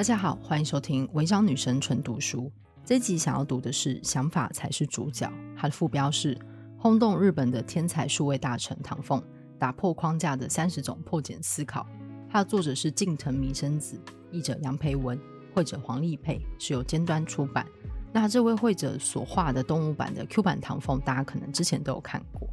大家好，欢迎收听《违章女神纯读书》。这集想要读的是《想法才是主角》，它的副标是“轰动日本的天才数位大臣唐凤打破框架的三十种破茧思考”。它的作者是近藤弥生子，译者杨培文，绘者黄丽佩，是由尖端出版。那这位绘者所画的动物版的 Q 版唐凤，大家可能之前都有看过。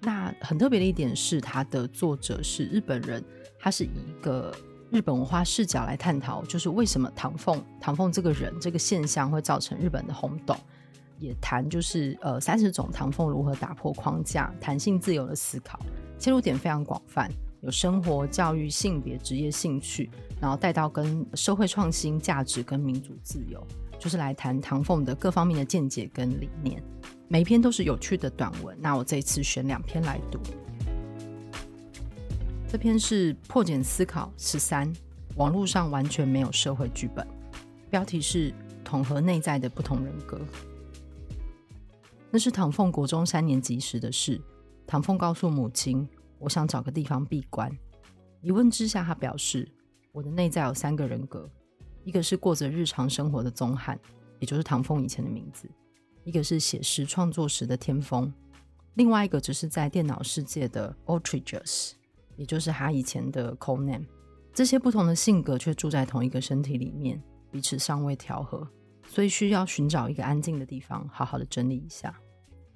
那很特别的一点是，他的作者是日本人，他是一个。日本文化视角来探讨，就是为什么唐凤唐凤这个人这个现象会造成日本的轰动，也谈就是呃三十种唐凤如何打破框架、弹性自由的思考，切入点非常广泛，有生活、教育、性别、职业、兴趣，然后带到跟社会创新、价值跟民主自由，就是来谈唐凤的各方面的见解跟理念。每一篇都是有趣的短文，那我这一次选两篇来读。这篇是破茧思考十三，网络上完全没有社会剧本。标题是统合内在的不同人格。那是唐凤国中三年级时的事。唐凤告诉母亲：“我想找个地方闭关。”一问之下，他表示：“我的内在有三个人格，一个是过着日常生活的宗汉，也就是唐凤以前的名字；一个是写实创作时的天风；另外一个只是在电脑世界的 Outrageous。”也就是他以前的 c o n a m 这些不同的性格却住在同一个身体里面，彼此尚未调和，所以需要寻找一个安静的地方，好好的整理一下。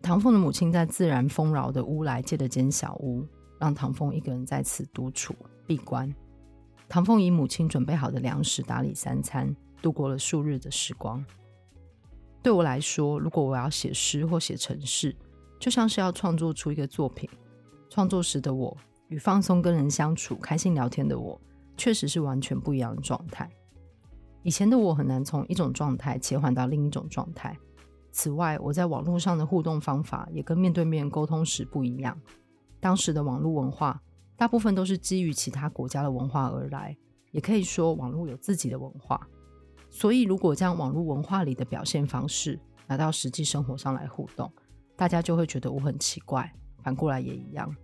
唐凤的母亲在自然丰饶的乌来借了间小屋，让唐凤一个人在此独处闭关。唐凤以母亲准备好的粮食打理三餐，度过了数日的时光。对我来说，如果我要写诗或写程式，就像是要创作出一个作品。创作时的我。与放松跟人相处、开心聊天的我，确实是完全不一样的状态。以前的我很难从一种状态切换到另一种状态。此外，我在网络上的互动方法也跟面对面沟通时不一样。当时的网络文化大部分都是基于其他国家的文化而来，也可以说网络有自己的文化。所以，如果将网络文化里的表现方式拿到实际生活上来互动，大家就会觉得我很奇怪。反过来也一样。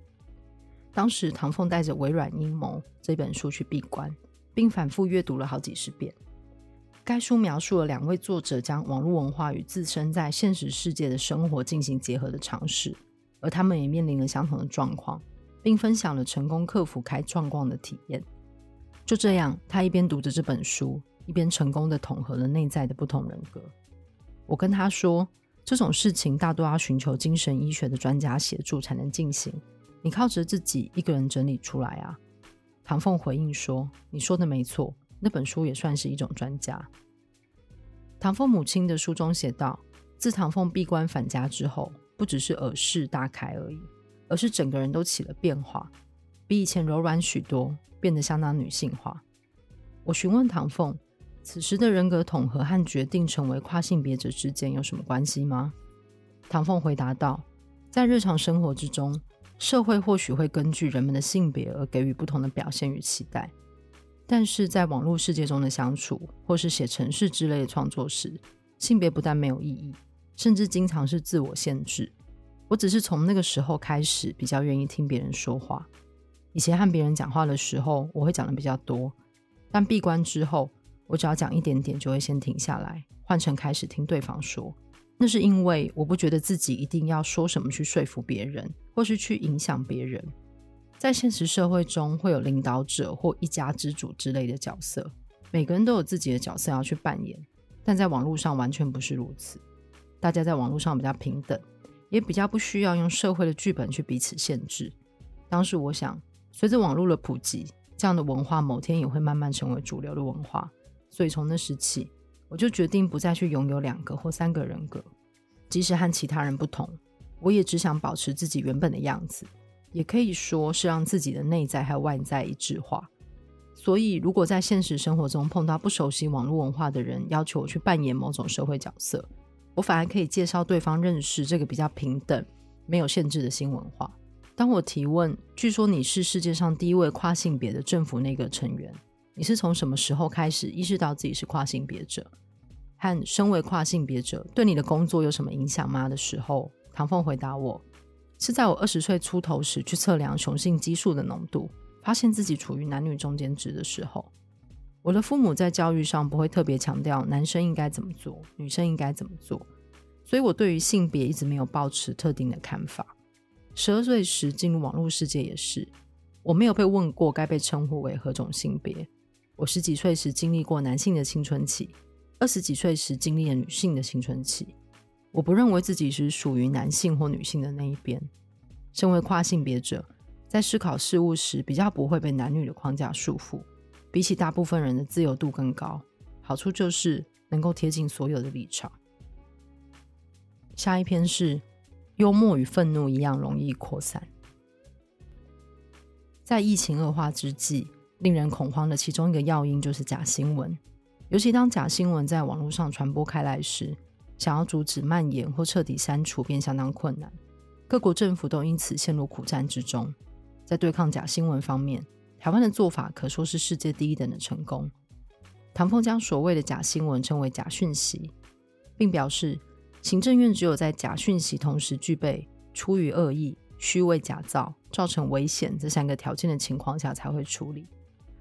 当时，唐凤带着《微软阴谋》这本书去闭关，并反复阅读了好几十遍。该书描述了两位作者将网络文化与自身在现实世界的生活进行结合的尝试，而他们也面临了相同的状况，并分享了成功克服开状况的体验。就这样，他一边读着这本书，一边成功的统合了内在的不同人格。我跟他说，这种事情大多要寻求精神医学的专家协助才能进行。你靠着自己一个人整理出来啊？唐凤回应说：“你说的没错，那本书也算是一种专家。”唐凤母亲的书中写道：“自唐凤闭关返家之后，不只是耳识大开而已，而是整个人都起了变化，比以前柔软许多，变得相当女性化。”我询问唐凤：“此时的人格统合和决定成为跨性别者之间有什么关系吗？”唐凤回答道：“在日常生活之中。”社会或许会根据人们的性别而给予不同的表现与期待，但是在网络世界中的相处，或是写程式之类的创作时，性别不但没有意义，甚至经常是自我限制。我只是从那个时候开始比较愿意听别人说话。以前和别人讲话的时候，我会讲的比较多，但闭关之后，我只要讲一点点就会先停下来，换成开始听对方说。那是因为我不觉得自己一定要说什么去说服别人，或是去影响别人。在现实社会中，会有领导者或一家之主之类的角色，每个人都有自己的角色要去扮演。但在网络上完全不是如此，大家在网络上比较平等，也比较不需要用社会的剧本去彼此限制。当时我想，随着网络的普及，这样的文化某天也会慢慢成为主流的文化。所以从那时起，我就决定不再去拥有两个或三个人格，即使和其他人不同，我也只想保持自己原本的样子，也可以说是让自己的内在和外在一致化。所以，如果在现实生活中碰到不熟悉网络文化的人，要求我去扮演某种社会角色，我反而可以介绍对方认识这个比较平等、没有限制的新文化。当我提问：“据说你是世界上第一位跨性别的政府内阁成员。”你是从什么时候开始意识到自己是跨性别者？和身为跨性别者对你的工作有什么影响吗？的时候，唐凤回答我：是在我二十岁出头时去测量雄性激素的浓度，发现自己处于男女中间值的时候。我的父母在教育上不会特别强调男生应该怎么做，女生应该怎么做，所以我对于性别一直没有抱持特定的看法。十二岁时进入网络世界也是，我没有被问过该被称呼为何种性别。我十几岁时经历过男性的青春期，二十几岁时经历了女性的青春期。我不认为自己是属于男性或女性的那一边。身为跨性别者，在思考事物时比较不会被男女的框架束缚。比起大部分人的自由度更高，好处就是能够贴近所有的立场。下一篇是幽默与愤怒一样容易扩散。在疫情恶化之际，令人恐慌的其中一个要因就是假新闻。尤其当假新闻在网络上传播开来时，想要阻止蔓延或彻底删除便相当困难。各国政府都因此陷入苦战之中。在对抗假新闻方面，台湾的做法可说是世界第一等的成功。唐凤将所谓的假新闻称为假讯息，并表示行政院只有在假讯息同时具备出于恶意、虚伪假造、造成危险这三个条件的情况下才会处理。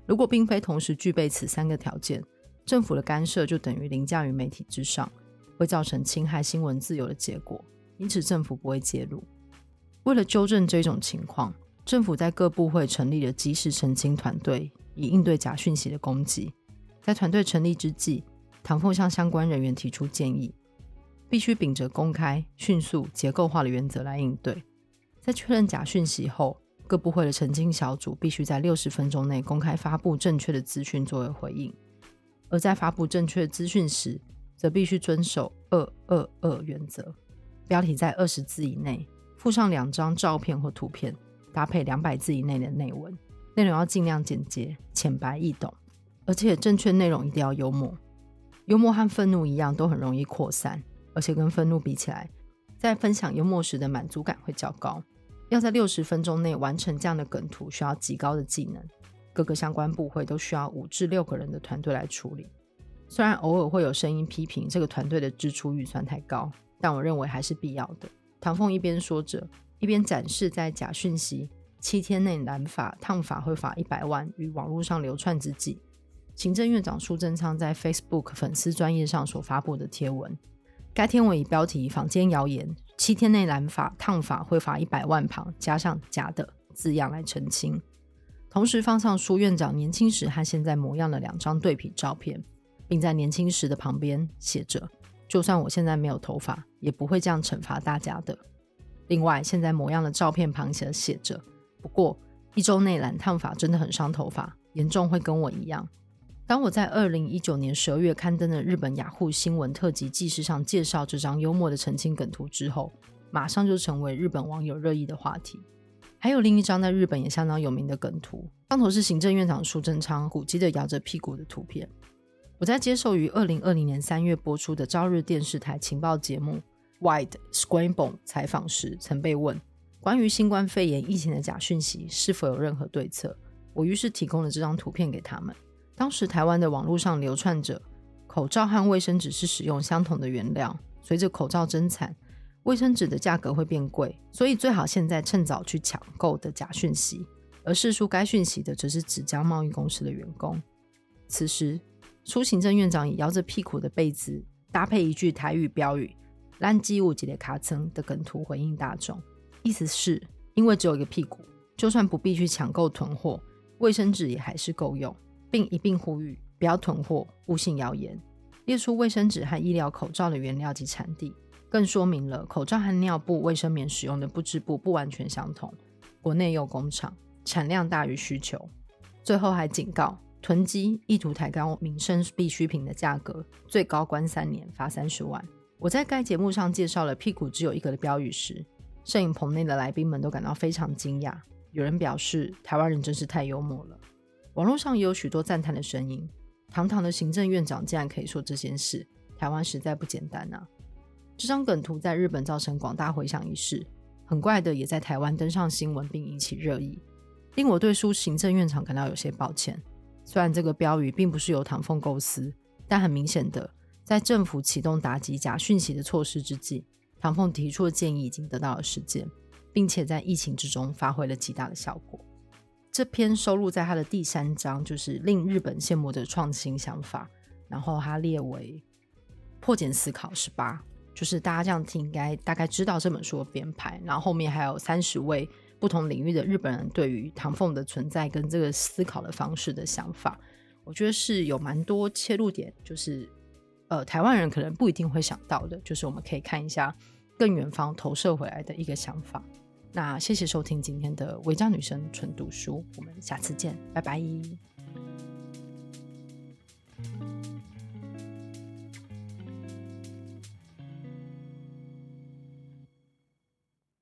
如果并非同时具备此三个条件，政府的干涉就等于凌驾于媒体之上，会造成侵害新闻自由的结果。因此，政府不会介入。为了纠正这种情况。政府在各部会成立了即时澄清团队，以应对假讯息的攻击。在团队成立之际，唐凤向相关人员提出建议，必须秉着公开、迅速、结构化的原则来应对。在确认假讯息后，各部会的澄清小组必须在六十分钟内公开发布正确的资讯作为回应。而在发布正确资讯时，则必须遵守二二二原则，标题在二十字以内，附上两张照片或图片。搭配两百字以内的内文，内容要尽量简洁、浅白易懂，而且正确内容一定要幽默。幽默和愤怒一样，都很容易扩散，而且跟愤怒比起来，在分享幽默时的满足感会较高。要在六十分钟内完成这样的梗图，需要极高的技能。各个相关部会都需要五至六个人的团队来处理。虽然偶尔会有声音批评这个团队的支出预算太高，但我认为还是必要的。唐凤一边说着。一边展示在假讯息七天内染发烫发会罚一百万于网络上流窜之际，行政院长苏贞昌在 Facebook 粉丝专业上所发布的贴文，该天文以标题“坊间谣言七天内染发烫发会罚一百万”旁加上“假的”字样来澄清，同时放上苏院长年轻时和现在模样的两张对比照片，并在年轻时的旁边写着：“就算我现在没有头发，也不会这样惩罚大家的。”另外，现在模样的照片旁写写着：“不过一周内染烫发真的很伤头发，严重会跟我一样。”当我在二零一九年十二月刊登的日本雅虎新闻特辑纪事上介绍这张幽默的澄清梗图之后，马上就成为日本网友热议的话题。还有另一张在日本也相当有名的梗图，上头是行政院长苏贞昌古迹的摇着屁股的图片。我在接受于二零二零年三月播出的朝日电视台情报节目。Wide Scramble 采访时曾被问关于新冠肺炎疫情的假讯息是否有任何对策，我于是提供了这张图片给他们。当时台湾的网络上流窜着口罩和卫生纸是使用相同的原料，随着口罩增产，卫生纸的价格会变贵，所以最好现在趁早去抢购的假讯息。而释出该讯息的则是纸浆贸易公司的员工。此时，苏行政院长以摇着屁股的被子搭配一句台语标语。烂鸡五级的卡层的梗图回应大众，意思是因为只有一个屁股，就算不必去抢购囤货，卫生纸也还是够用，并一并呼吁不要囤货，误信谣言，列出卫生纸和医疗口罩的原料及产地，更说明了口罩和尿布、卫生棉使用的布织布不完全相同，国内有工厂，产量大于需求。最后还警告囤积意图抬高民生必需品的价格，最高关三年，罚三十万。我在该节目上介绍了“屁股只有一个”的标语时，摄影棚内的来宾们都感到非常惊讶。有人表示：“台湾人真是太幽默了。”网络上也有许多赞叹的声音。堂堂的行政院长竟然可以说这件事，台湾实在不简单啊！这张梗图在日本造成广大回响一事，很怪的也在台湾登上新闻并引起热议，令我对苏行政院长感到有些抱歉。虽然这个标语并不是由唐凤构思，但很明显的。在政府启动打击假讯息的措施之际，唐凤提出的建议已经得到了实践，并且在疫情之中发挥了极大的效果。这篇收录在他的第三章，就是令日本羡慕的创新想法。然后他列为破茧思考十八，就是大家这样听应该大概知道这本书的编排。然后后面还有三十位不同领域的日本人对于唐凤的存在跟这个思考的方式的想法，我觉得是有蛮多切入点，就是呃台湾人可能不一定会想到的，就是我们可以看一下更远方投射回来的一个想法。那谢谢收听今天的违章女生纯读书，我们下次见，拜拜。